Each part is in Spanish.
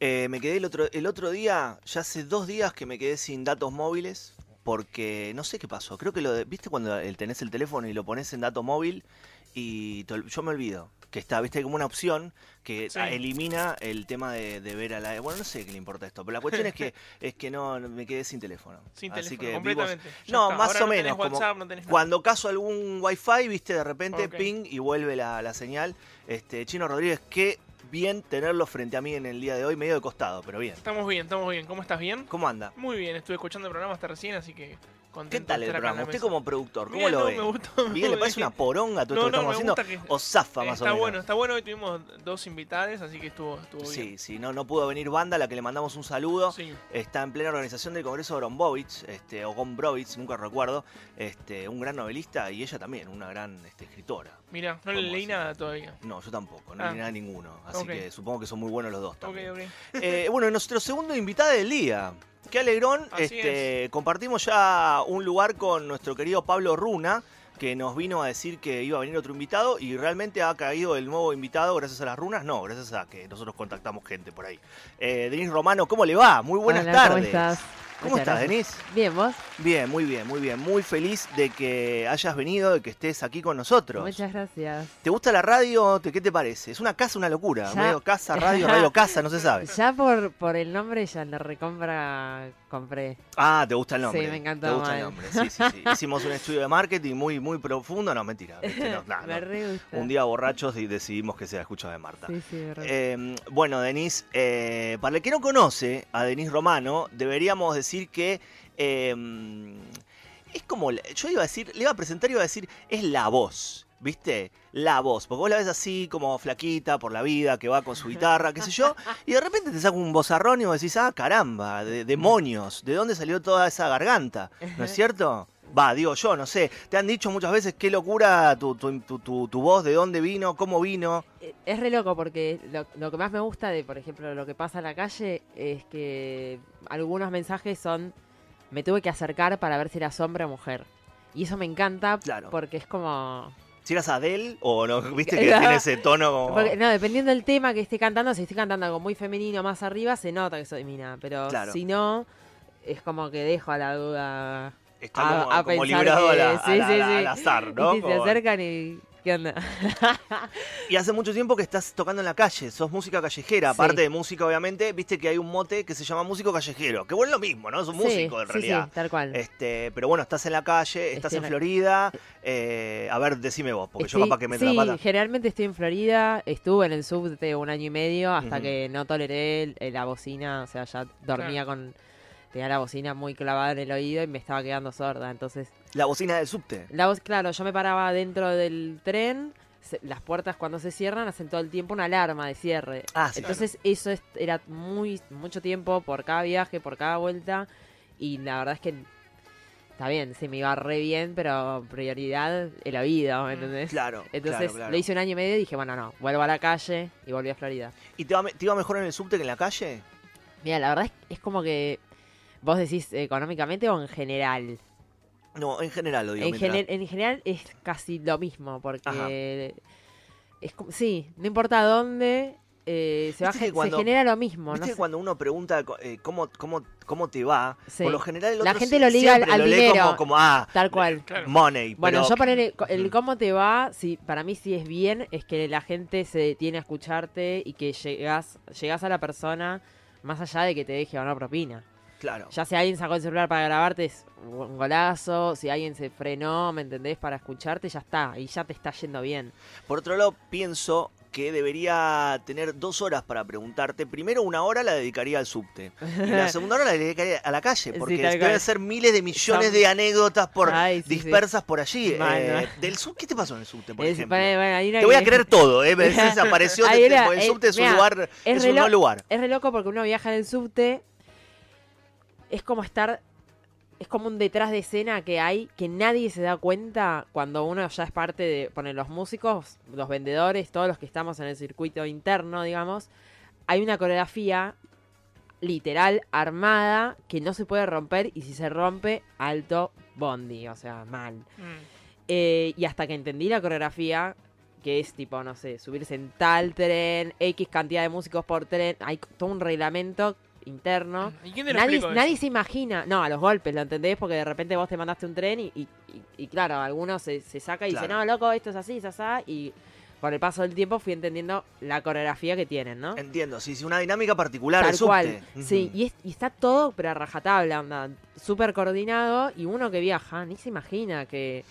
Eh, me quedé el otro, el otro día, ya hace dos días que me quedé sin datos móviles, porque no sé qué pasó. Creo que lo de- ¿viste cuando el- tenés el teléfono y lo pones en dato móvil? Y te yo me olvido que está, viste, como una opción que Sí. ah, elimina el tema de, de ver a la. Bueno, no sé qué le importa esto, pero la cuestión es que es que no me quedé sin teléfono. Sin Así teléfono, que completamente. No, está. más Ahora o no tenés menos. como WhatsApp, no tenés cuando caso algún wifi, viste, de repente ping y vuelve la, la señal. Este, Chino Rodríguez, qué bien tenerlo frente a mí en el día de hoy, medio de costado, pero bien. Estamos bien, estamos bien. ¿Cómo estás? ¿Bien? ¿Cómo anda? Muy bien, estuve escuchando el programa hasta recién, así que ¿Qué tal el programa? Usted como productor, ¿cómo lo no, ve? me gustó. ¿Bien le parece una poronga todo esto No, que no, estamos haciendo? que- ¿O zafa más o Está menos? bueno, está bueno. Hoy tuvimos dos invitados, así que estuvo, estuvo Sí, bien. sí, no, no pudo venir Banda, a la que le mandamos un saludo. Sí. Está en plena organización del Congreso de Grombovich, este, o Gombrovich, nunca recuerdo. Este, un gran novelista y ella también, una gran este, escritora. Mira, no le ¿Cómo leí así? nada todavía. No, yo tampoco, no Ah. ni nada ninguno. Así que supongo que son muy buenos los dos también. ok. Eh, bueno, nuestro segundo invitado del día. Qué alegrón. Así Este, compartimos ya un lugar con nuestro querido Pablo Runa, que nos vino a decir que iba a venir otro invitado y realmente ha caído el nuevo invitado gracias a las runas. No, gracias a que nosotros contactamos gente por ahí. Eh, Denis Romano, ¿cómo le va? Muy buenas Hola, tardes. ¿Cómo estás? ¿Cómo Muchas estás, gracias. Denis? Bien, ¿vos? Bien, muy bien, muy bien. Muy feliz de que hayas venido, de que estés aquí con nosotros. Muchas gracias. ¿Te gusta la radio? ¿Te- ¿Qué te parece? Es una casa, una locura. Ya. Medio casa, radio, radio casa, no se sabe. Ya por, por el nombre ya la recompra compré. Ah, ¿te gusta el nombre? Sí, me encantó, ¿Te gusta el nombre? Sí, sí, sí. Hicimos un estudio de marketing muy, muy profundo. No, mentira. no, me re gusta. Un día borrachos y decidimos que sea escucha de Marta. Sí, sí, me re Eh, bueno, Denis, eh, para el que no conoce a Denis Romano, deberíamos decir que eh, es como, yo iba a decir, le iba a presentar y iba a decir, es la voz, ¿viste? La voz, porque vos la ves así como flaquita por la vida, que va con su guitarra, qué sé yo, y de repente te saca un bozarrón y vos decís, ah, caramba, de- demonios, ¿de dónde salió toda esa garganta? ¿No es cierto? Va, digo yo, no sé. Te han dicho muchas veces qué locura tu, tu, tu- tu- voz, de dónde vino, cómo vino. Eh, Es re loco porque lo, lo que más me gusta de, por ejemplo, lo que pasa en la calle es que algunos mensajes son, me tuve que acercar para ver si eras hombre o mujer. Y eso me encanta Claro. porque es como... Si eras Adele o no, viste que tiene ese tono como. Porque, no, dependiendo del tema que esté cantando, si estoy cantando algo muy femenino más arriba, se nota que soy mina. Pero Claro. si no, es como que dejo a la duda Está a- como, a como librado a que- la- a sí, la- sí, a la- sí. al azar, ¿no? Y si se acercan y... ¿Qué onda? Y hace mucho tiempo que estás tocando en la calle, sos música callejera, Sí. aparte de música obviamente, viste que hay un mote que se llama músico callejero, que bueno es lo mismo, ¿no? Es un músico en realidad. Sí, tal cual. Este, pero bueno, estás en la calle, estás Estoy en Florida. eh, a ver, decime vos, porque yo capaz que meto sí, la pata. generalmente estoy en Florida, estuve en el subte un año y medio hasta que no toleré la bocina, o sea, ya dormía con... Tenía la bocina muy clavada en el oído y me estaba quedando sorda, entonces... La bocina del subte. La voz, claro, yo me paraba dentro del tren, se- las puertas cuando se cierran hacen todo el tiempo una alarma de cierre. Ah, sí. Entonces eso es- era muy mucho tiempo por cada viaje, por cada vuelta y la verdad es que está bien, se me iba re bien, pero prioridad el oído, ¿me Mm. entendés? Claro. Entonces claro, claro. lo hice un año y medio y dije, bueno, no, vuelvo a la calle y volví a Florida. ¿Y te, va, me- te iba mejor en el subte que en la calle? Mira, la verdad es, es como que vos decís económicamente o en general. No, en general lo digo. En, mientras- gener- en general es casi lo mismo, porque es como, sí, no importa dónde, eh, se, va, que cuando- se genera lo mismo. Viste no que sé. cuando uno pregunta eh, cómo, cómo, cómo te va, Sí. por lo general el La gente lo liga al- lo lee dinero. Como, como, ah, Tal cual. Claro. money. Bueno, pero- yo ponerle co- el Ujú. cómo te va, si para mí si es bien, es que la gente se detiene a escucharte y que llegas, llegas a la persona más allá de que te deje o no propina. Claro. Ya si alguien sacó el celular para grabarte es un golazo, si alguien se frenó, ¿me entendés? Para escucharte, ya está, y ya te está yendo bien. Por otro lado, pienso que debería tener dos horas para preguntarte. Primero, una hora la dedicaría al subte. Y la segunda hora la dedicaría a la calle, Sí, porque tal deben cual. ser miles de millones de anécdotas por Ay, sí, sí. dispersas por allí. Eh, del sub, ¿Qué te pasó en el subte, por Es- ejemplo? bueno, Te voy a creer todo, ¿eh? Decís, apareció era, el eh, subte es un lugar, es es un no lugar. Es re loco porque uno viaja en el subte. Es como estar. Es como un detrás de escena que hay que nadie se da cuenta cuando uno ya es parte de. Poner los músicos, los vendedores, todos los que estamos en el circuito interno, digamos. Hay una coreografía literal armada que no se puede romper y si se rompe, alto bondi, o sea, mal. Mm. Eh, y hasta que entendí la coreografía, que es tipo, no sé, subirse en tal tren, X cantidad de músicos por tren, hay todo un reglamento interno. ¿Y quién te lo Nadie, nadie se imagina, no, a los golpes, ¿lo entendés? Porque de repente vos te mandaste un tren y, y, y- y claro, algunos se, se saca y dice, no, loco, esto es así, es así, y con el paso del tiempo fui entendiendo la coreografía que tienen, ¿no? Entiendo, sí, sí, una dinámica particular Tal el cual. Sí, y, es- y está todo, pero a rajatabla, onda, súper coordinado. Y uno que viaja, ni se imagina que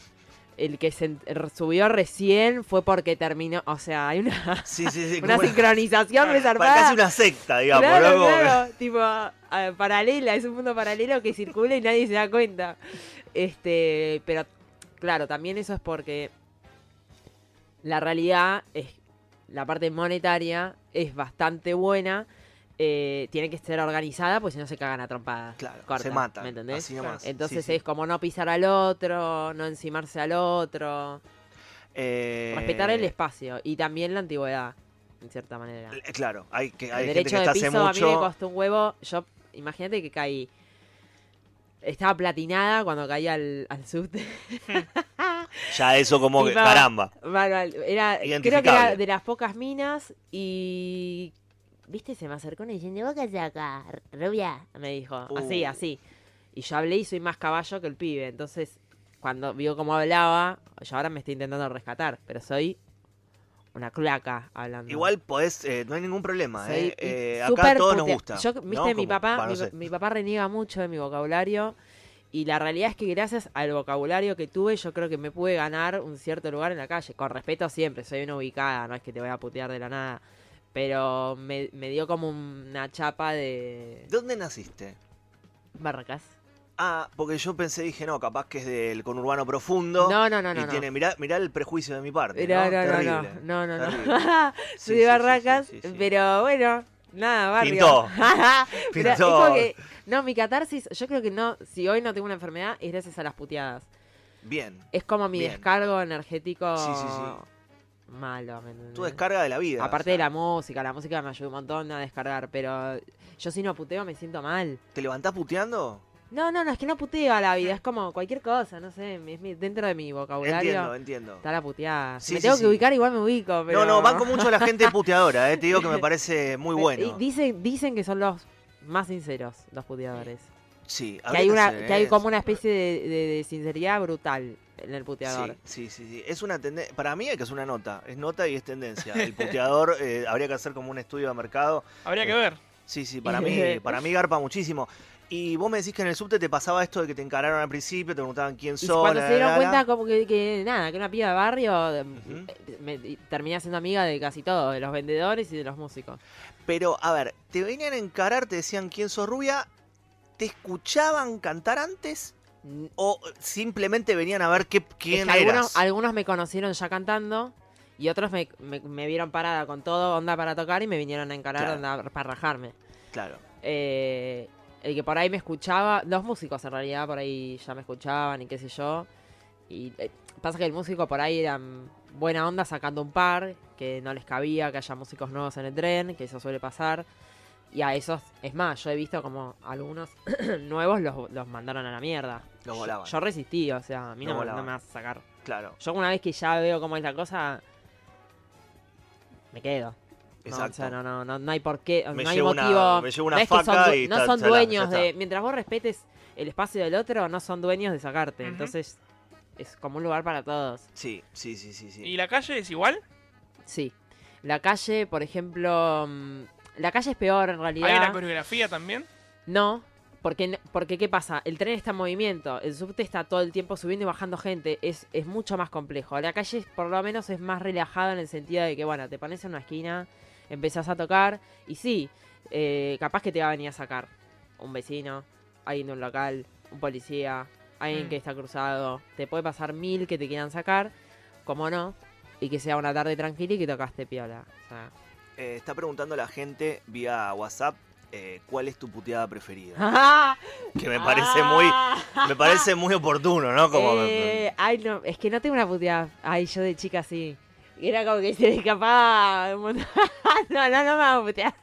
el que se subió recién fue porque terminó. O sea, hay una, Sí, sí, sí. una sincronización pa- resarpada. casi una secta, digamos, Claro, ¿no? Como que- claro, tipo, paralela, es un mundo paralelo que circula y nadie se da cuenta. Este, pero claro, también eso es porque la realidad es, la parte monetaria es bastante buena, eh, tiene que ser organizada, pues si no se cagan a trompadas. Claro, se matan. ¿Me entendés? Así nomás. Entonces Sí, sí. es como no pisar al otro, no encimarse al otro, Eh, respetar el espacio y también la antigüedad, en cierta manera. eh, Claro, hay, que, hay el gente derecho que de piso hace a mí me mucho. costó un huevo. Yo, imagínate que caí. Estaba platinada cuando caí al, al subte. Ya eso como que, caramba. Bueno, era, creo que era de las pocas minas y... ¿Viste? Se me acercó y diciendo, ¿vos qué acá, rubia? Me dijo, así, Uh. así. Y yo hablé y soy más caballo que el pibe. Entonces, cuando vio cómo hablaba, yo ahora me estoy intentando rescatar, pero soy una culaca hablando. Igual podés, eh, no hay ningún problema, Soy ¿eh? Eh, acá todos nos gusta. Yo, ¿no? viste, mi papá, no mi, sé. mi papá reniega mucho de mi vocabulario. Y la realidad es que gracias al vocabulario que tuve, yo creo que me pude ganar un cierto lugar en la calle. Con respeto siempre, soy una ubicada, no es que te voy a putear de la nada. Pero me, me dio como una chapa de ¿Dónde naciste? barracas. Ah, porque yo pensé, dije, no, capaz que es del conurbano profundo. No, no, no, no. y no. tiene, mirá, mirá el prejuicio de mi parte. No, No, no, no, no, no, no. Soy Sí, de Barracas, sí, sí, sí. pero bueno, nada, barrio. Pintó. Es Pintó. como que- no, mi catarsis, yo creo que no, si hoy no tengo una enfermedad, es gracias a las puteadas. Bien. Es como mi Bien. descargo energético Sí, sí, sí. Malo. ¿me? Tu descarga de la vida. Aparte o de la música, la música me ayuda un montón a descargar, pero yo si no puteo me siento mal. ¿Te levantás puteando? No, no, no, es que no puteo a la vida, es como cualquier cosa, no sé, es mi- dentro de mi vocabulario Entiendo, entiendo. está la puteada. Si me sí, tengo sí. que ubicar, igual me ubico, pero... No, no, banco mucho a la gente puteadora, eh. Te digo que me parece muy bueno. dicen, dicen que son los más sinceros, los puteadores. Sí, Que hay, una, que hay como una especie de, de- de sinceridad brutal en el puteador. Sí, sí, sí, sí. Es una tendencia. Para mí hay que hacer una nota. Es nota y es tendencia. El puteador eh, habría que hacer como un estudio de mercado. Habría que ver. Sí, sí, para mí, para mí garpa muchísimo. Y vos me decís que en el subte te pasaba esto de que te encararon al principio, te preguntaban quién Y sos. cuando la, se dieron la, la. cuenta como que, que nada, que una piba de barrio, eh, me, y terminé siendo amiga de casi todo, de los vendedores y de los músicos. Pero, a ver, te venían a encarar, te decían quién sos rubia, ¿te escuchaban cantar antes? ¿O simplemente venían a ver qué, es quién que eras? algunos, algunos me conocieron ya cantando y otros me, me- me vieron parada con todo onda para tocar y me vinieron a encarar Claro. onda para rajarme. Claro. Eh, el que por ahí me escuchaba, los músicos en realidad por ahí ya me escuchaban y qué sé yo. Y eh, pasa que el músico por ahí era buena onda sacando un par, que no les cabía que haya músicos nuevos en el tren, que eso suele pasar. Y a esos, es más, yo he visto como algunos nuevos los, los mandaron a la mierda. Los volaban. Yo, resistí, o sea, a mí no, no volaban. me vas a sacar. Claro. Yo una vez que ya veo cómo es la cosa, me quedo. No, o Exacto. sea, no, no, no, no hay por qué, Me no hay una- motivo. me llevo una no es son, y no dueños de. Mientras vos respetes el espacio del otro, no son dueños de sacarte. Entonces, es como un lugar para todos. Sí, sí, sí, sí. sí. ¿Y la calle es igual? Sí. La calle, por ejemplo. La calle es peor en realidad. ¿Hay una coreografía también? No, porque, porque ¿qué pasa? El tren está en movimiento, el subte está todo el tiempo subiendo y bajando gente, es, es mucho más complejo. La calle por lo menos es más relajada en el sentido de que, bueno, te pones en una esquina, empezás a tocar y sí, eh, capaz que te va a venir a sacar un vecino, alguien de un local, un policía, alguien Mm. que está cruzado, te puede pasar mil que te quieran sacar, como no, y que sea una tarde tranquila y que tocaste piola. O sea, Eh, está preguntando la gente vía WhatsApp eh, cuál es tu puteada preferida. Que me parece muy, me parece muy oportuno, ¿no? Como Ah. Eh, ay, no, es que no tengo una puteada. Ay, yo de chica sí. Era como que se escapaba un montón. no, no, no me hago putear.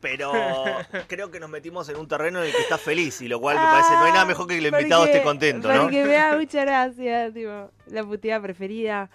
pero creo que nos metimos en un terreno en el que estás feliz y lo cual me parece no hay nada mejor que que el invitado Porque- esté contento, ¿no? Porque me da mucha gracia, tipo, la puteada preferida.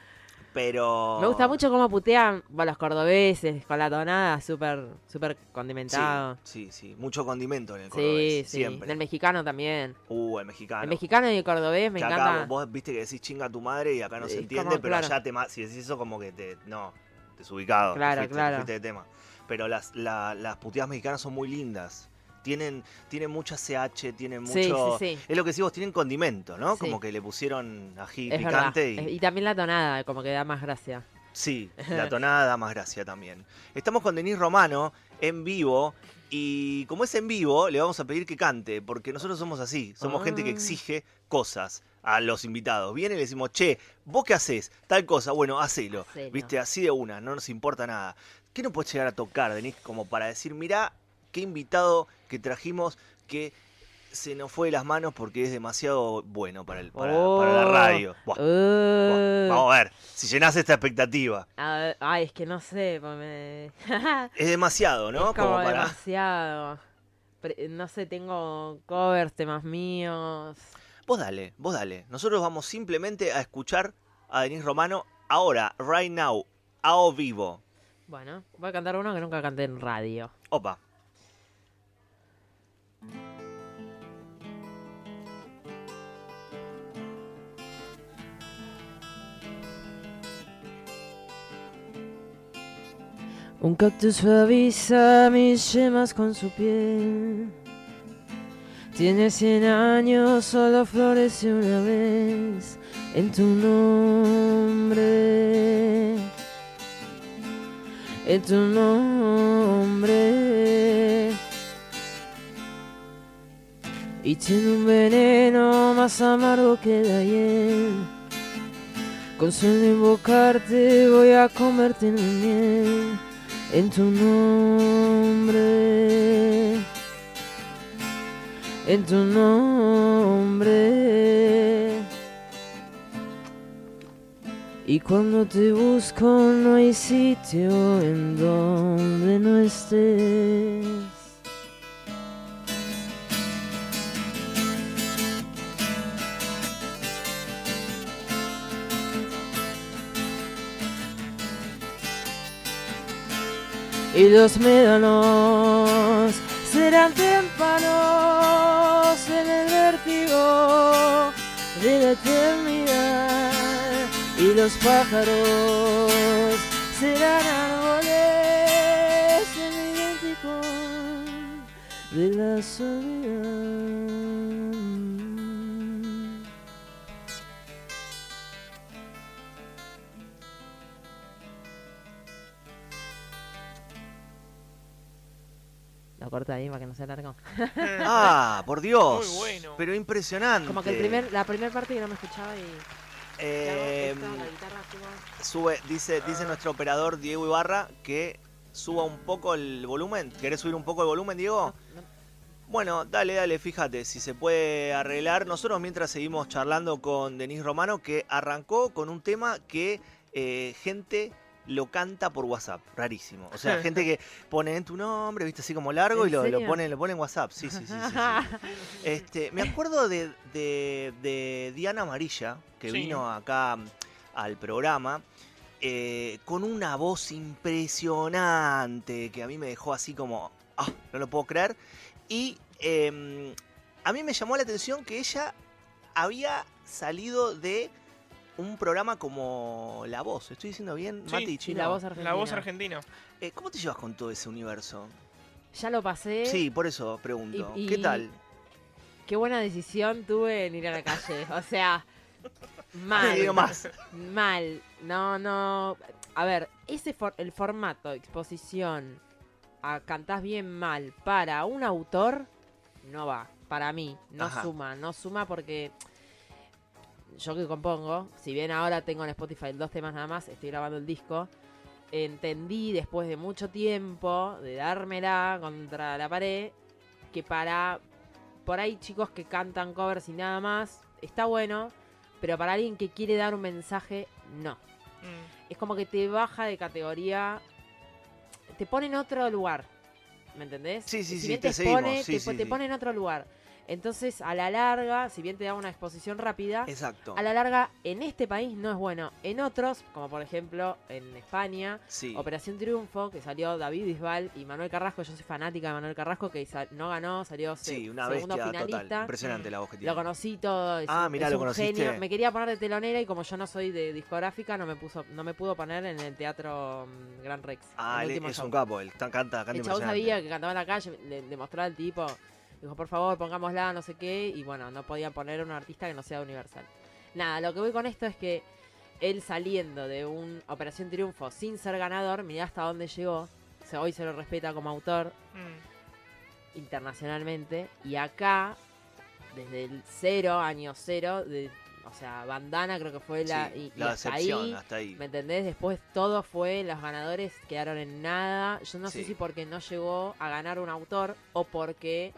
Pero. Me gusta mucho cómo putean los cordobeses con la tonada súper súper condimentado. Sí, sí, sí. Mucho condimento en el cordobés. sí. Siempre. Del mexicano también. Uh, el mexicano. El mexicano y el cordobés me que encanta. acá vos viste que decís chinga a tu madre y acá no se entiende, como, pero claro. allá te si decís eso como que te. No, desubicado. te Claro, te claro. fuiste de tema. Pero las, la- las puteadas mexicanas son muy lindas. Tienen, tienen mucha CH, tienen Sí, mucho. sí, sí. Es lo que decís vos, tienen condimento, ¿no? Sí. Como que le pusieron ají Es picante y. Y también la tonada, como que da más gracia. Sí, la tonada da más gracia también. Estamos con Denis Romano en vivo y como es en vivo, le vamos a pedir que cante, porque nosotros somos así, somos gente que Ah. exige cosas a los invitados. Viene y le decimos, che, ¿vos qué haces? Tal cosa, bueno, hacelo. Hacelo. Viste, así de una, no nos importa nada. ¿Qué nos puede llegar a tocar, Denis, como para decir, mirá, qué invitado que trajimos que se nos fue de las manos porque es demasiado bueno para, el, para, para la Oh. radio? Buah, buah, Uh, vamos a ver, si llenás esta expectativa. ay, es que no sé. pues me- Es demasiado, ¿no? Es como, para. demasiado. No sé, tengo covers, temas míos. Vos dale, vos dale. Nosotros vamos simplemente a escuchar a Denis Romano ahora, right now, a o vivo. Bueno, voy a cantar uno que nunca canté en radio. Opa. Un cactus suaviza mis yemas con su piel. Tiene cien años, solo florece una vez en tu nombre. En tu nombre. Y tiene un veneno más amargo que la hiel. Con solo invocarte voy a convertir en miel en tu nombre, en tu nombre. Y cuando te busco no hay sitio en donde no estés. Y los médanos serán témpanos en el vértigo de la eternidad y los pájaros serán árboles en el de la soledad. Lo corto ahí para que no sea largo. Ah, por Dios. Muy bueno. Pero impresionante. Como que el primer, la primera parte que no me escuchaba y... Eh, la guitarra sube, dice, dice nuestro operador Diego Ibarra que suba un poco el volumen. ¿Querés subir un poco el volumen, Diego? No, no. Bueno, dale, dale, fíjate, si se puede arreglar. Nosotros mientras seguimos charlando con Denis Romano, que arrancó con un tema que eh, gente lo canta por WhatsApp, rarísimo. O sea, gente que pone en tu nombre, viste, así como largo, ¿En y lo, lo pone, lo pone en WhatsApp. Sí, sí, sí, sí. sí. Este, me acuerdo de, de- de Diana Amarilla, que Sí. vino acá al programa, eh, con una voz impresionante, que a mí me dejó así como, ah, no lo puedo creer. Y eh, a mí me llamó la atención que ella había salido de un programa como La Voz. ¿Estoy diciendo bien, Sí, Mati Chino? la voz argentina. La voz argentina. Eh, ¿Cómo te llevas con todo ese universo? Ya lo pasé. Sí, por eso pregunto. y- ¿Qué tal? Qué buena decisión tuve en ir a la calle. O sea, mal. Digo más. Mal. No, no. A ver, ese for- el formato, exposición, a cantás bien mal para un autor, no va. Para mí, no Ajá. suma. No suma porque yo que compongo, si bien ahora tengo en Spotify dos temas nada más, estoy grabando el disco. Entendí después de mucho tiempo de dármela contra la pared que para por ahí chicos que cantan covers y nada más, está bueno, pero para alguien que quiere dar un mensaje, no. Mm. Es como que te baja de categoría, te pone en otro lugar, ¿me entendés? Sí, sí, Si sí, te te, seguimos, pone, sí, te, sí, te pone en otro lugar. Entonces, a la larga, si bien te da una exposición rápida, Exacto. a la larga en este país no es bueno. En otros, como por ejemplo en España, Sí. Operación Triunfo, que salió David Bisbal y Manuel Carrasco, yo soy fanática de Manuel Carrasco, que no ganó, salió Sí, una segundo total. finalista. Impresionante la voz que tiene. Lo conocí todo, es, Ah, mirá, es lo un conociste. genio. Me quería poner de telonera y como yo no soy de discográfica, no me puso, no me pudo poner en el teatro mm, Gran Rex. Ah, el es show. un capo, él canta, canta El chabón sabía que cantaba en la calle, le, le mostraba al tipo, dijo, por favor, pongámosla, no sé qué, y bueno, no podían poner un artista que no sea universal. Nada, lo que voy con esto es que él saliendo de un Operación Triunfo sin ser ganador, mirá hasta dónde llegó, se, hoy se lo respeta como autor Mm. internacionalmente, y acá, desde el cero, año cero, de, o sea, Bandana creo que fue la... Sí, y, y la hasta ahí, hasta ahí. ¿Me entendés? Después todo fue, los ganadores quedaron en nada. Yo no Sí. sé si porque no llegó a ganar un autor o porque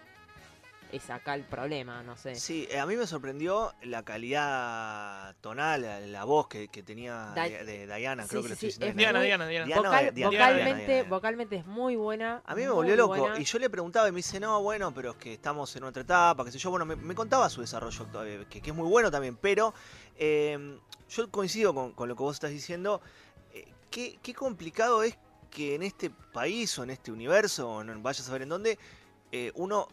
es acá el problema, no sé. Sí, eh, a mí me sorprendió la calidad tonal, la, la voz que, que tenía Da- de, de Diana, Sí, creo que sí, lo estoy es. Diana, Diana, Diana. Diana, Vocal- eh, Diana, vocalmente, Diana, vocalmente es muy buena. A mí me volvió loco buena. y yo le preguntaba y me dice, no, bueno, pero es que estamos en otra etapa, qué sé yo. Bueno, me, me contaba su desarrollo actual, que, que es muy bueno también, pero eh, yo coincido con, con lo que vos estás diciendo. eh, qué, qué complicado es que en este país o en este universo, o no, vaya a saber en dónde, eh, uno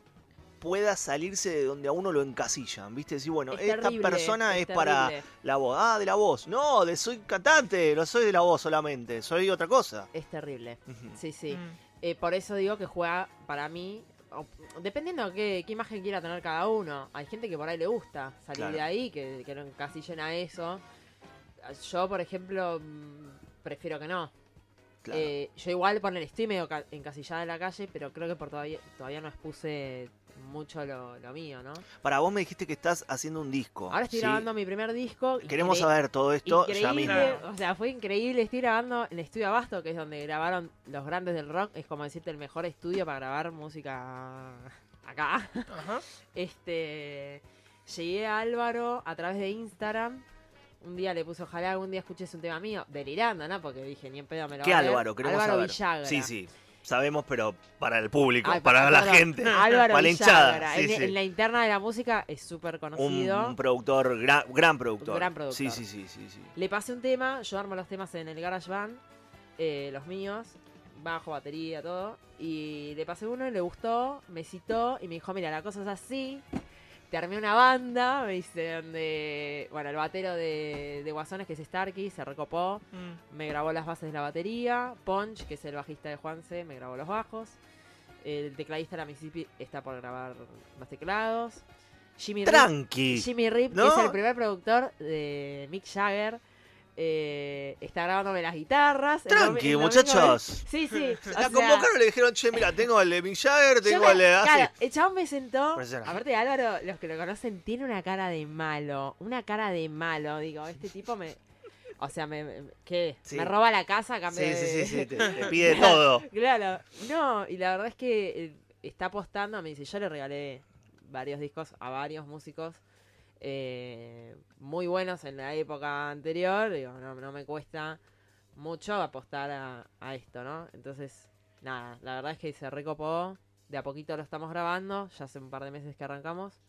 pueda salirse de donde a uno lo encasillan, ¿viste? Decir, bueno, Es esta terrible, persona es, para la voz. Ah, de la voz. No, de soy cantante, no soy de la voz solamente, soy otra cosa. Es terrible. Sí, sí. Mm. Eh, por eso digo que juega para mí, o- dependiendo de qué, qué imagen quiera tener cada uno. Hay gente que por ahí le gusta salir Claro. de ahí, que, que lo encasillen a eso. Yo, por ejemplo, mm, prefiero que no. Claro. Eh, yo igual poner, estoy medio ca- encasillada en la calle, pero creo que por todavía, todavía no expuse mucho lo, lo mío, ¿no? Para vos me dijiste que estás haciendo un disco. Ahora estoy ¿sí? grabando mi primer disco. Queremos saber todo esto ya mismo. O sea, fue increíble. Estoy grabando en el estudio Abasto, que es donde grabaron los grandes del rock. Es como decirte el mejor estudio para grabar música acá. Ajá. Este, llegué a Álvaro a través de Instagram. Un día le puse, ojalá algún día escuches un tema mío, delirando, ¿no? Porque dije, ni en pedo me lo ¿Qué va a. Álvaro? Queremos Álvaro saber. Villagra. Sí, sí. Sabemos, pero para el público, Ay, para la perdón, gente, Álvaro para la hinchada. Villagra. Sí, en, sí. en la interna de la música es súper conocido. un productor, gran, gran productor. gran productor. Sí, sí, sí, sí, sí. Le pasé un tema, yo armo los temas en el GarageBand, eh, los míos, bajo, batería, todo. Y le pasé uno y le gustó, me citó y me dijo, mira, la cosa es así. Te armé una banda, me dice, donde, bueno, el batero de, de Guasones, que es Starkey, se recopó, Mm. me grabó las bases de la batería. Punch, que es el bajista de Juanse, me grabó los bajos. El tecladista de la Mississippi está por grabar los teclados. Jimmy Rip- Tranqui. Jimmy Rip, ¿No? que es el primer productor de Mick Jagger, eh, está grabándome las guitarras. Tranqui, muchachos. Sí, sí. La sea, convocaron y le dijeron, che, mira, tengo el de Mick Jagger, tengo me- el de... ah, claro, el chabón me sentó. Aparte Álvaro, los que lo conocen, tiene una cara de malo. Una cara de malo. Digo, este tipo me. O sea, me, me- ¿qué? Sí. Me roba la casa a cambio Sí, de- sí, sí, sí, te, te pide todo. Claro, no, y la verdad es que eh, está apostando, me dice, yo le regalé varios discos a varios músicos eh, muy buenos en la época anterior, digo, no, no me cuesta mucho apostar a, a esto, ¿no? Entonces, nada, la verdad es que se recopó, de a poquito lo estamos grabando, ya hace un par de meses que arrancamos,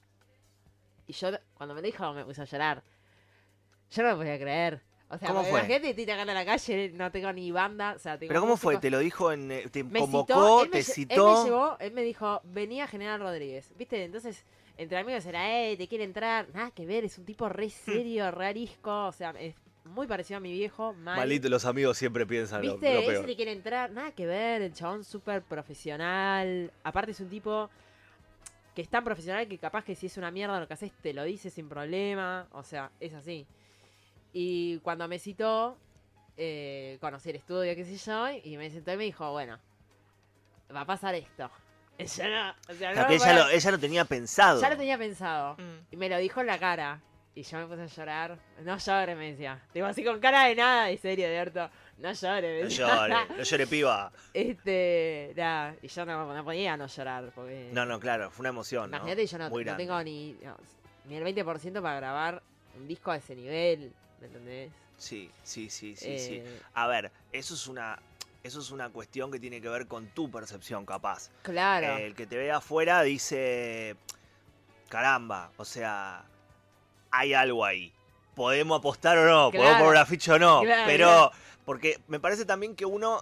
y yo cuando me dijo me puse a llorar, yo no me podía creer. O sea, ¿Cómo fue? la gente tira acá en la calle, no tengo ni banda, o sea, tengo Pero ¿cómo fue? ¿Te lo dijo en... eh, te me convocó, citó, él me, te lle- Él citó? me llevó, él me dijo, venía General Rodríguez. ¿Viste? Entonces, entre amigos era, eh, te quiere entrar. Nada que ver, es un tipo re serio, re arisco. O sea, es muy parecido a mi viejo, mal. Malito, los amigos siempre piensan lo, ¿Viste? lo Ese peor. le quiere entrar. Nada que ver, el chabón súper profesional. Aparte es un tipo que es tan profesional que capaz que si es una mierda lo que haces te lo dice sin problema. O sea, es así. Y cuando me citó, eh, conocí el estudio, qué sé yo, y me sentó y me dijo, bueno, va a pasar esto. Yo no, o sea, no Claro, me que ella, lo, ella lo tenía pensado. ya lo tenía pensado. Mm. Y me lo dijo en la cara. Y yo me puse a llorar. No llores, me decía. Digo así con cara de nada, de serio, de harto. No llores, me No decía. llore, no llore, piba. Este, nada, y yo no, no podía no llorar, porque... No, no, claro, fue una emoción, ¿no? Imagínate, yo no, Muy no tengo ni, no, ni el 20% para grabar un disco a ese nivel, ¿me entendés? Sí, sí, sí, sí, sí. Eh, A ver, eso es una... Eso es una cuestión que tiene que ver con tu percepción, capaz. Claro. El que te ve afuera dice. caramba, o sea, hay algo ahí. Podemos apostar o no, podemos poner una ficha o no, Claro, pero claro. porque me parece también que uno,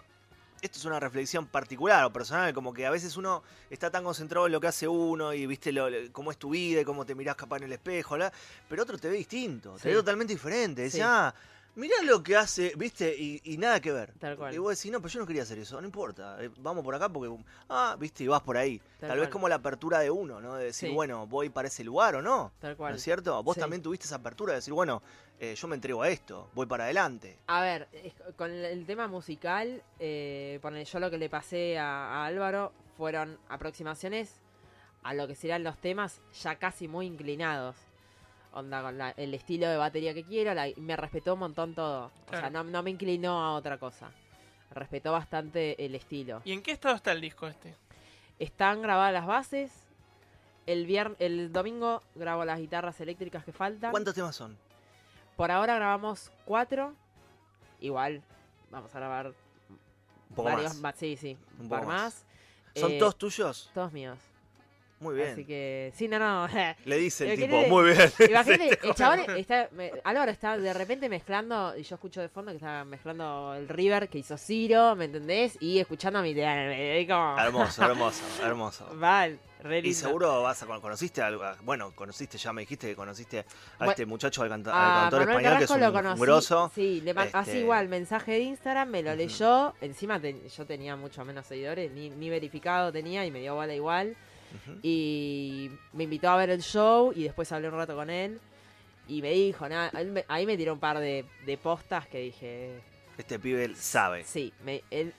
esto es una reflexión particular o personal, como que a veces uno está tan concentrado en lo que hace uno y viste lo, lo- cómo es tu vida y cómo te mirás capaz en el espejo, ¿la? pero otro te ve distinto, te ve totalmente diferente. Sí. ah, mirá lo que hace, viste, y, y nada que ver. Tal cual. Y vos decís, no, pero yo no quería hacer eso, no importa, eh, vamos por acá porque, ah, viste, y vas por ahí. Tal Tal, vez cual. como la apertura de uno, ¿no? De decir, Sí. bueno, voy para ese lugar o no. Tal ¿No cual. es cierto? Vos Sí. también tuviste esa apertura de decir, bueno, eh, yo me entrego a esto, voy para adelante. A ver, es- con el, el tema musical, eh, ponele, yo lo que le pasé a, a Álvaro fueron aproximaciones a lo que serán los temas ya casi muy inclinados. Onda, con la- el estilo de batería que quiero, la- me respetó un montón todo. O sea, no, no me inclinó a otra cosa. Respetó bastante el estilo. ¿Y en qué estado está el disco este? Están grabadas las bases. El, vier- el domingo grabo las guitarras eléctricas que faltan. ¿Cuántos temas son? Por ahora grabamos cuatro. Igual, vamos a grabar Un poco varios más. Sí, sí, un, Un par poco más. más. ¿Son Eh, todos tuyos? Todos míos. Muy bien. Así que, sí, no, no. Le dice el tipo, muy bien. Imagínate, el chabón está, me- Álvaro está de repente mezclando, y yo escucho de fondo que está mezclando el River que hizo Ciro, ¿me entendés? Y escuchando a mi como, hermoso, hermoso, hermoso. Va, re Y seguro vas a con- conociste algo, bueno, conociste, ya me dijiste que conociste a Bueno, este muchacho al, al A cantor Manuel español que es un, lo un conocí. grosso. Sí, le man- así Este- igual, mensaje de Instagram, me lo leyó. Encima te- yo tenía mucho menos seguidores, ni, ni verificado tenía y me dio bola igual. Y me invitó a ver el show y después hablé un rato con él. Y me dijo, nada, él ahí me tiró un par de, de postas que dije, Este pibe sabe. sí, me, él,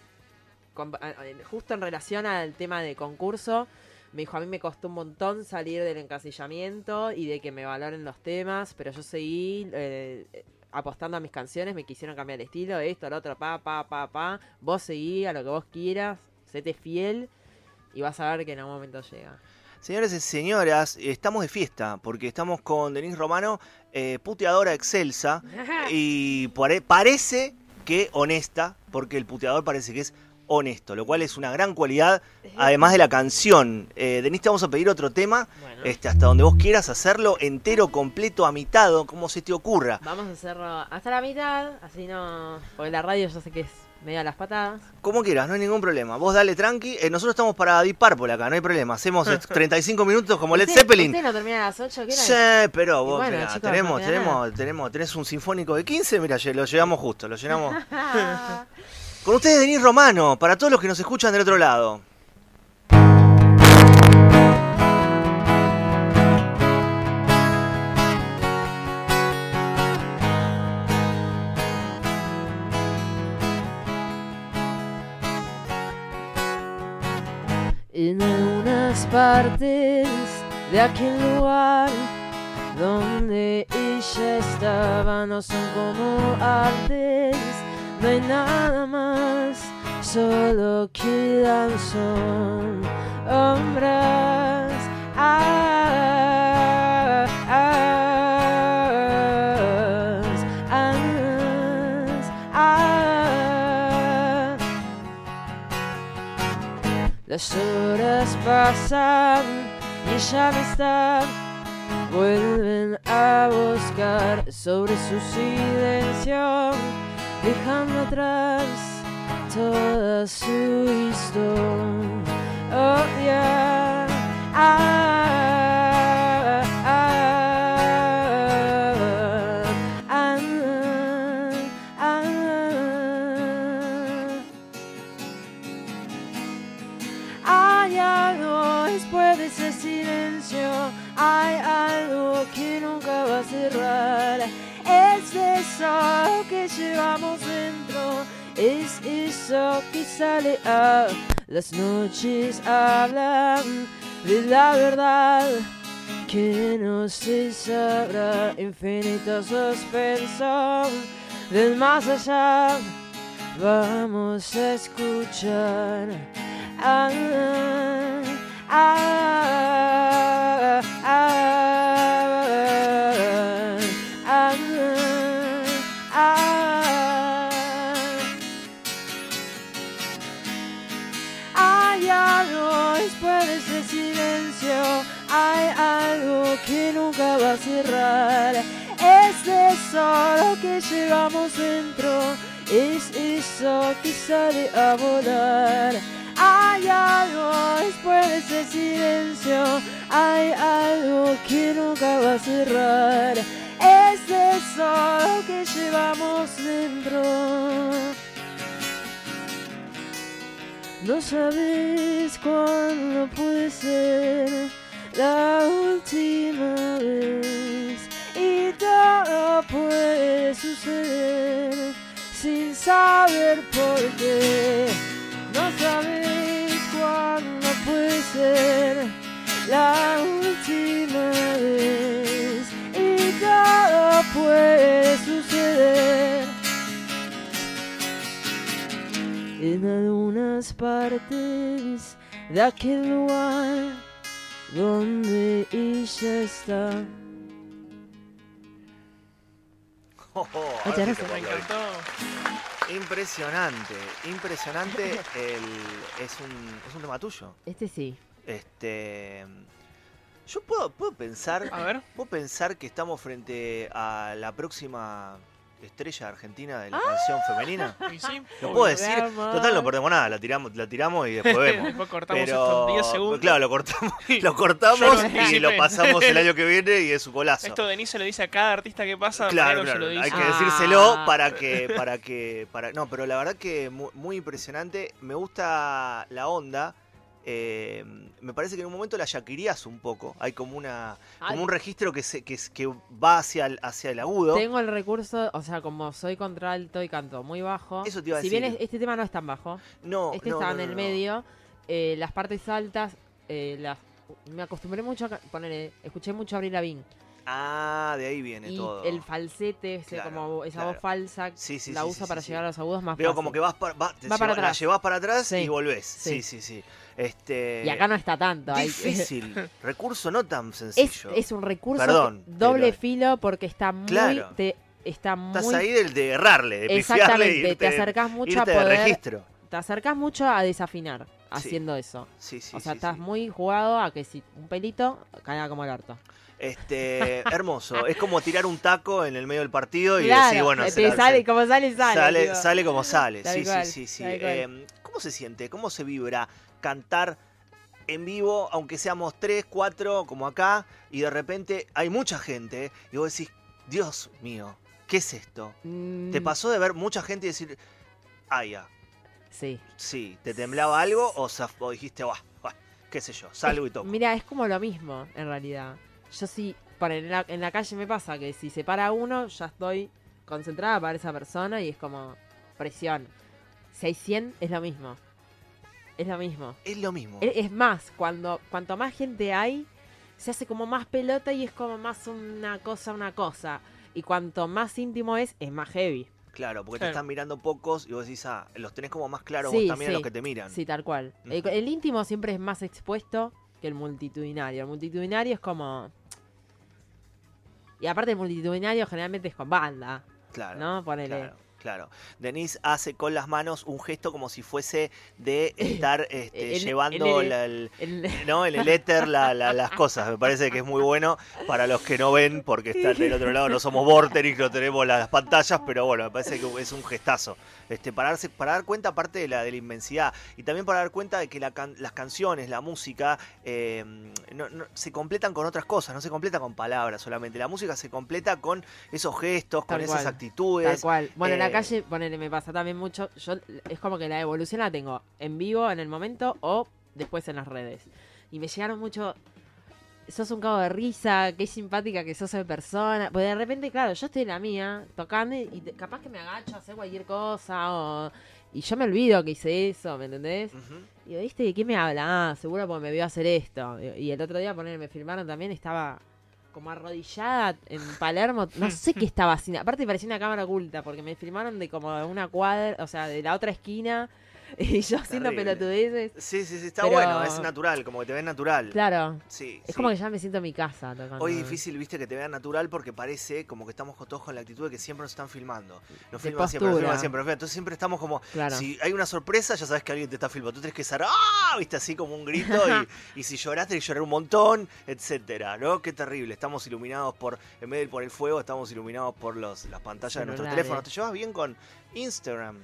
justo en relación al tema de concurso, me dijo, a mí me costó un montón salir del encasillamiento y de que me valoren los temas, pero yo seguí eh, apostando a mis canciones, me quisieron cambiar el estilo, esto, lo otro, pa, pa, pa, pa, vos seguí a lo que vos quieras, séte fiel y vas a ver que en algún momento llega. Señores y señoras, estamos de fiesta porque estamos con Denise Romano, eh, puteadora excelsa, y pare- parece que honesta, porque el puteador parece que es honesto, lo cual es una gran cualidad, además de la canción. Eh, Denise, te vamos a pedir otro tema, Bueno, este, hasta donde vos quieras hacerlo, entero, completo, amitado, como se te ocurra. vamos a hacerlo hasta la mitad, así no... Porque la radio yo sé que es medio a las patadas. Como quieras, no hay ningún problema. Vos dale tranqui. Eh, nosotros estamos para Deep Purple acá, no hay problema. Hacemos eh, 35 minutos como Led ¿Usted- Zeppelin. ¿Usted no termina a las 8? ¿Qué Sí, pero vos, bueno, mirá, chicos, tenemos, no tenemos, tenemos, tenés un sinfónico de 15, mira, lo llegamos justo, lo llenamos. Con ustedes, Denis Romano, para todos los que nos escuchan del otro lado. Partes de aquel lugar donde ella estaba no son como antes, no hay nada más, solo quedan son sombras. Ah, Las horas pasan y ella me está vuelven a buscar sobre su silencio, dejando atrás toda su historia. Ah, Algo después de ese silencio, hay algo que nunca va a cerrar. Es eso que llevamos dentro, es eso que sale a las noches hablan de la verdad que no se sabrá. Infinito suspenso del más allá. Vamos a escuchar. Hay algo después de ese silencio, Hay algo que nunca va a cerrar. Es eso lo que llevamos dentro. Es eso que sale a volar. Hay algo después de ese silencio. Hay algo que nunca va a cerrar. Es eso que llevamos dentro. No sabes cuándo puede ser la última vez y todo puede suceder sin saber por qué. La última vez y todo puede suceder. En algunas partes de aquel lugar donde ella está. Oh, oh, Muchas gracias. Me encantó. Impresionante, impresionante. el- es, un, es un tema tuyo. Este sí. Este. Yo puedo, puedo pensar. A ver. ¿Puedo pensar que estamos frente a la próxima estrella argentina Ah. de la canción femenina? Y sí. Lo puedo decir. Total, no perdemos nada. La tiramos, la tiramos y después vemos. Después cortamos Pero, esto en 10 segundos. claro, lo cortamos, lo cortamos y lo pasamos el año que viene y es su golazo. Esto Denise se lo dice a cada artista que pasa. Claro, se hay que Ah. decírselo para que, para que, para, no, pero la verdad que mu- muy, impresionante. Me gusta la onda. Eh, me parece que en un momento la yaquirías un poco. Hay como una, Ay. como un registro que se, que, va hacia el, hacia el agudo. Tengo el recurso, o sea, como soy contralto y canto muy bajo. Eso te iba a si bien es- este tema no es tan bajo, No, este no, está no, en el medio, eh, las partes altas, eh, las me acostumbré mucho a poner, escuché mucho a Abril Lavigne Ah, de ahí viene y todo. el falsete, ese Claro, como esa claro. voz falsa, Sí, sí, la sí, usa para llegar a los agudos más Veo fácil. como que vas para, va- para lleva- la atrás. llevas para atrás y volvés. Sí. sí, sí. Este, Y acá no está tanto. hay- difícil. Recurso no tan sencillo. es un recurso Perdón, doble pero- filo porque está muy Claro. te- está Estás ahí del de errarle, de exactamente irte, te acercás mucho a irte poder registro. te acercás mucho a desafinar Sí. haciendo eso Sí, sí, o sea estás muy jugado a que si un pelito caiga como el harto Este, hermoso. Es como tirar un taco en el medio del partido y claro decir, bueno, te sale se- como sale sale sale, sale como sale. Tal Sí, cual, sí, sí, sí. Eh, ¿Cómo se siente? ¿Cómo se vibra cantar en vivo, aunque seamos tres, cuatro, como acá, y de repente hay mucha gente, y vos decís, Dios mío, ¿qué es esto? Mm, ¿Te pasó de ver mucha gente y decir, ah, ya, sí. Sí, ¿te temblaba algo o, o dijiste, "Buah, buah, qué sé yo, salgo y toco? mira es como lo mismo en realidad. Yo sí por en la, en la calle me pasa que si se para uno ya estoy concentrada para esa persona y es como presión. 600 es lo mismo es lo mismo Es lo mismo. Es es más, cuando cuanto más gente hay, se hace como más pelota y es como más una cosa, una cosa. Y cuanto más íntimo es, es más heavy. Claro, porque te están mirando pocos y vos decís, ah, los tenés como más claros Sí, vos también a los que te miran. Sí, tal cual. El íntimo siempre es más expuesto que el multitudinario. El multitudinario es como... Y aparte el multitudinario generalmente es con banda, Claro. ¿no? Ponele. Claro, claro. Denise hace con las manos un gesto como si fuese de estar este, llevando en el- el, El- ¿no? el éter la- la- las cosas. Me parece que es muy bueno para los que no ven, porque están del otro lado, no somos Vorterix, no tenemos las pantallas, pero bueno, me parece que es un gestazo. Este, para, darse, para dar cuenta aparte de la, de la inmensidad y también para dar cuenta de que la can- las canciones, la música, eh, no- no- se completan con otras cosas, no se completa con palabras solamente. La música se completa con esos gestos, con esas actitudes. Tal cual. Bueno, en eh, la calle, ponele, me pasa también mucho. Yo es como que la evolución la tengo en vivo, en el momento, o después en las redes. Y me llegaron mucho. Sos un cabo de risa, qué simpática que sos de persona. Pues de repente, claro, yo estoy en la mía, tocando, y te- capaz que me agacho a hacer cualquier cosa, o. Y yo me olvido que hice eso, ¿me entendés? Ujú. Y ¿viste de qué me habla? Ah, seguro porque me vio hacer esto. Y y el otro día, poner, me filmaron también, estaba como arrodillada en Palermo. No sé qué estaba haciendo. Aparte parecía una cámara oculta, porque me filmaron de como una cuadra, o sea, de la otra esquina. y yo haciendo pelotudeces. Sí, sí, sí, está Pero- bueno, es natural, como que te ven natural. Claro, Sí, es sí. como que ya me siento en mi casa tocando. Hoy es difícil, viste, que te vean natural porque parece como que estamos todos con la actitud de que siempre nos están filmando. Nos filman siempre, nos filman siempre. Entonces siempre estamos como, Claro. si hay una sorpresa, ya sabes que alguien te está filmando. Tú tienes que ser, ¡ah! Viste, así como un grito. y, y si lloraste, que llorar un montón, etcétera, ¿no? Qué terrible. Estamos iluminados por, en vez de por el fuego, estamos iluminados por los, las pantallas de nuestros teléfonos. ¿Te llevas bien con Instagram?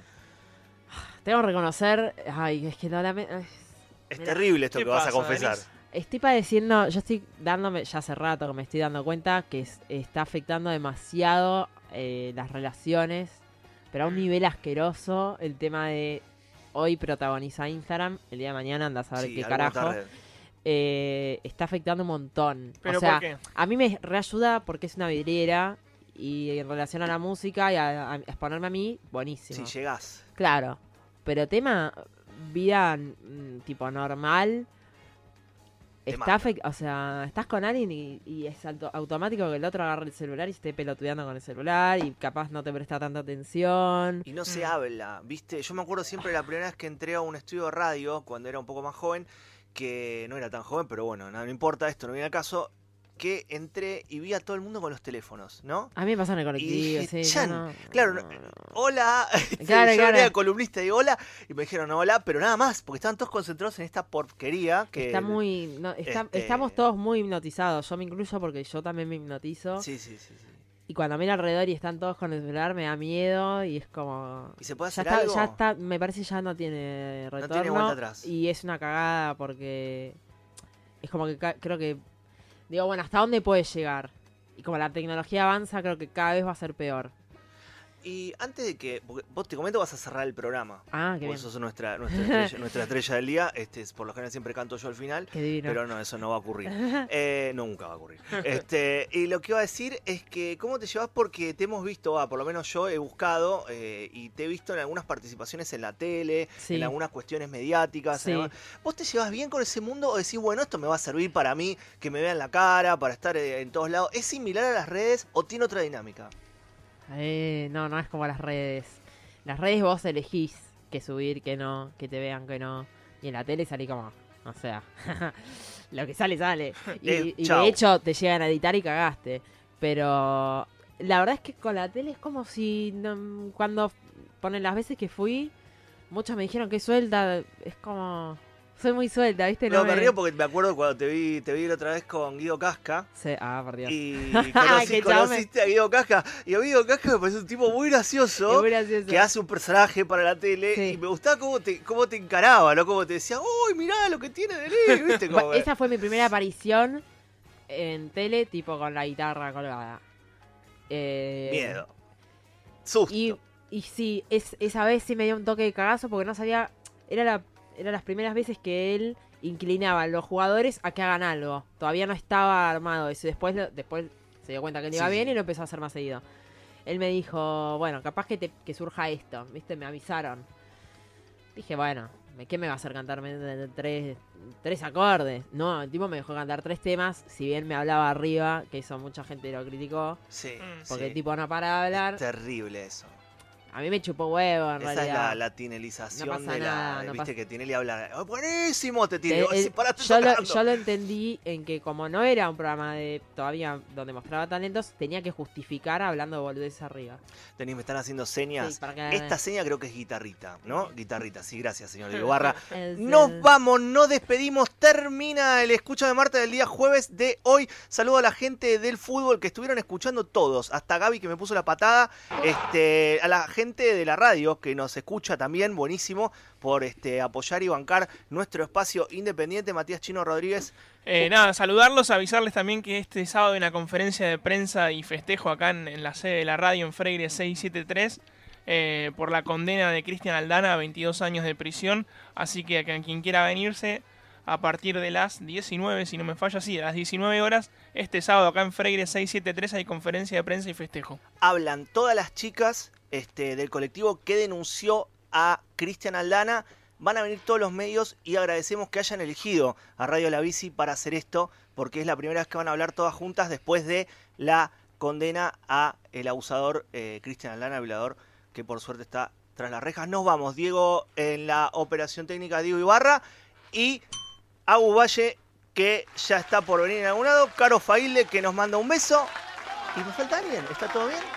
Tengo que reconocer, ay, es que no la... me- ay, Es Mira. terrible esto ¿Qué que vas a confesar. Denise? Estoy padeciendo, yo estoy dándome, ya hace rato que me estoy dando cuenta que es- está afectando demasiado eh, las relaciones, pero a un nivel asqueroso el tema de hoy protagoniza Instagram, el día de mañana anda a saber Sí, qué carajo. eh, está afectando un montón. ¿Pero o sea, por qué? a mí me reayuda porque es una vidriera y en relación a la música y a, a exponerme a mí, buenísimo. Si llegás. Claro, pero tema vida mm, tipo normal. Está o sea, estás con alguien y, y es auto- automático que el otro agarre el celular y esté pelotudeando con el celular y capaz no te presta tanta atención. Y no se Mm. habla, ¿viste? Yo me acuerdo siempre la primera vez que entré a un estudio de radio, cuando era un poco más joven, que no era tan joven, pero bueno, nada, no importa, esto no viene al caso, que entré y vi a todo el mundo con los teléfonos, ¿no? A mí me pasa en el colectivo, dije, sí, "Chan". no, Claro, no, no- no. Hola, Claro, yo claro. era columnista y hola, y me dijeron hola, pero nada más, porque estaban todos concentrados en esta porquería que... Está muy, no, está- este- estamos todos muy hipnotizados. Yo me incluyo porque yo también me hipnotizo. Sí, sí, sí, sí. Y cuando miro alrededor y están todos con el celular me da miedo y es como... ¿Y se puede Ya hacer está, algo? ya está, me parece ya no tiene retorno. tiene vuelta atrás. Y es una cagada porque es como que creo que digo, bueno, ¿hasta dónde puede llegar? Y como la tecnología avanza, creo que cada vez va a ser peor. Y antes de que, vos te comento, vas a cerrar el programa. Ah, qué Vos bien. sos nuestra, nuestra, estrella, nuestra estrella del día. Este, es- por lo general siempre canto yo al final. Qué divino. Pero no, eso no va a ocurrir. Eh, nunca va a ocurrir. Este, y lo que iba a decir es que, ¿cómo te llevas? Porque te hemos visto, ah, por lo menos yo he buscado eh, y te he visto en algunas participaciones en la tele, Sí. en algunas cuestiones mediáticas. Sí. en ¿Vos te llevas bien con ese mundo o decís, bueno, esto me va a servir para mí, que me vean la cara, para estar eh, en todos lados? ¿Es similar a las redes o tiene otra dinámica? Eh, no, no es como las redes. Las redes vos elegís que subir, que no, que te vean, que no. Y en la tele salí como, o sea, lo que sale, sale. Y, Eh, y de hecho te llegan a editar y cagaste. Pero la verdad es que con la tele es como si no- cuando ponen las veces que fui, muchos me dijeron que suelta. Es como, soy muy suelta, ¿viste? No, me me- río porque me acuerdo cuando te vi, te vi la otra vez con Guido Casca. Sí, ah, por Dios. Y conocí- conociste a Guido Casca. Y a Guido Casca me parece un tipo muy gracioso. Muy gracioso. que hace un personaje para la tele Sí. y me gustaba cómo te, cómo te encaraba, ¿no? Cómo te decía, uy, mirá lo que tiene de Lee", ¿viste? Como, Esa fue mi primera aparición en tele, tipo con la guitarra colgada. Eh, Miedo. Susto. Y, y sí, es, esa vez sí me dio un toque de cagazo porque no sabía. Era, la, era las primeras veces que él inclinaba a los jugadores a que hagan algo. Todavía no estaba armado eso. Después, lo- después se dio cuenta que le iba Sí, bien sí. y lo empezó a hacer más seguido. Él me dijo, bueno, capaz que, te- que surja esto, ¿viste? Me avisaron. Dije, bueno, ¿me- ¿qué me va a hacer cantarme de tres, tres acordes? No, el tipo me dejó cantar tres temas, si bien me hablaba arriba, que eso mucha gente lo criticó, Sí, porque sí. el tipo no para de hablar. Terrible eso. A mí me chupó huevo, en Esa es realidad. la, la tinelización No de la. nada, no Viste pasa- que Tinelli habla. "Oh, buenísimo, te tiene. Eh, yo, lo, tocando". yo lo entendí en que como no era un programa de todavía donde mostraba talentos, tenía que justificar hablando boludeces arriba. Tenés, me están haciendo señas. Sí, para que- Esta seña creo que es guitarrita, ¿no? Guitarrita, sí, gracias, señor Ibarra. Es, Nos vamos, nos despedimos. Termina el escucha de Marta del día jueves de hoy. Saludo a la gente del fútbol que estuvieron escuchando todos. Hasta Gaby que me puso la patada. Este, a la gente de la radio que nos escucha también, buenísimo, por este, apoyar y bancar nuestro espacio independiente. Matías Chino Rodríguez. Eh, nada, saludarlos, avisarles también que este sábado hay una conferencia de prensa y festejo acá en, en la sede de la radio en Freire 673 eh, por la condena de Cristian Aldana a 22 años de prisión. Así que a quien quiera venirse a partir de las 19, si no me falla, sí, a las 19 horas, este sábado acá en Freire 673 hay conferencia de prensa y festejo. Hablan todas las chicas este, del colectivo que denunció a Cristian Aldana. Van a venir todos los medios y agradecemos que hayan elegido a Radio La Bici para hacer esto, porque es la primera vez que van a hablar todas juntas después de la condena a el abusador eh, Cristian Aldana, violador, que por suerte está tras las rejas. Nos vamos. Diego en la operación técnica, Diego Ibarra. Y Agu Valle, que ya está por venir en algún lado. Caro Failde, que nos manda un beso. ¿Y me falta alguien? ¿Está todo bien?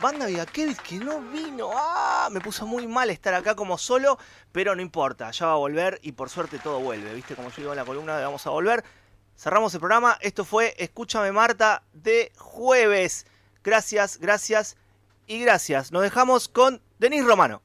Banda Kevin que no vino. ¡Ah! Me puso muy mal estar acá como solo, pero no importa, ya va a volver y por suerte todo vuelve. ¿Viste? Como yo digo en la columna, vamos a volver. Cerramos el programa. Esto fue Escúchame Marta de jueves. Gracias, gracias y gracias. Nos dejamos con Denis Romano.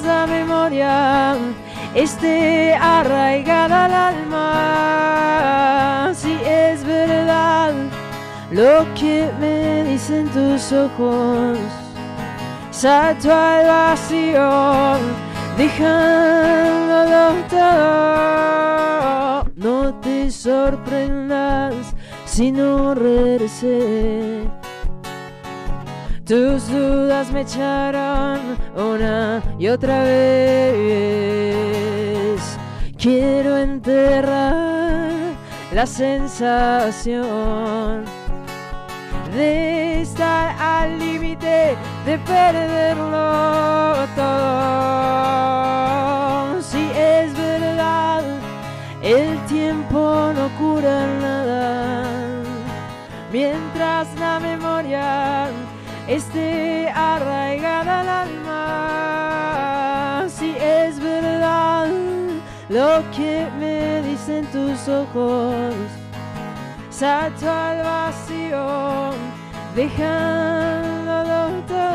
La memoria esté arraigada al alma. Si es verdad lo que me dicen tus ojos, salto al vacío, dejándolo todo. No te sorprendas si no regresé. Tus dudas me echaron una y otra vez. Quiero enterrar la sensación de estar al límite de perderlo todo. Si es verdad, el tiempo no cura nada. Mientras la memoria esté arraigada al alma. Si es verdad lo que me dicen tus ojos, salto al vacío, dejándolo todo.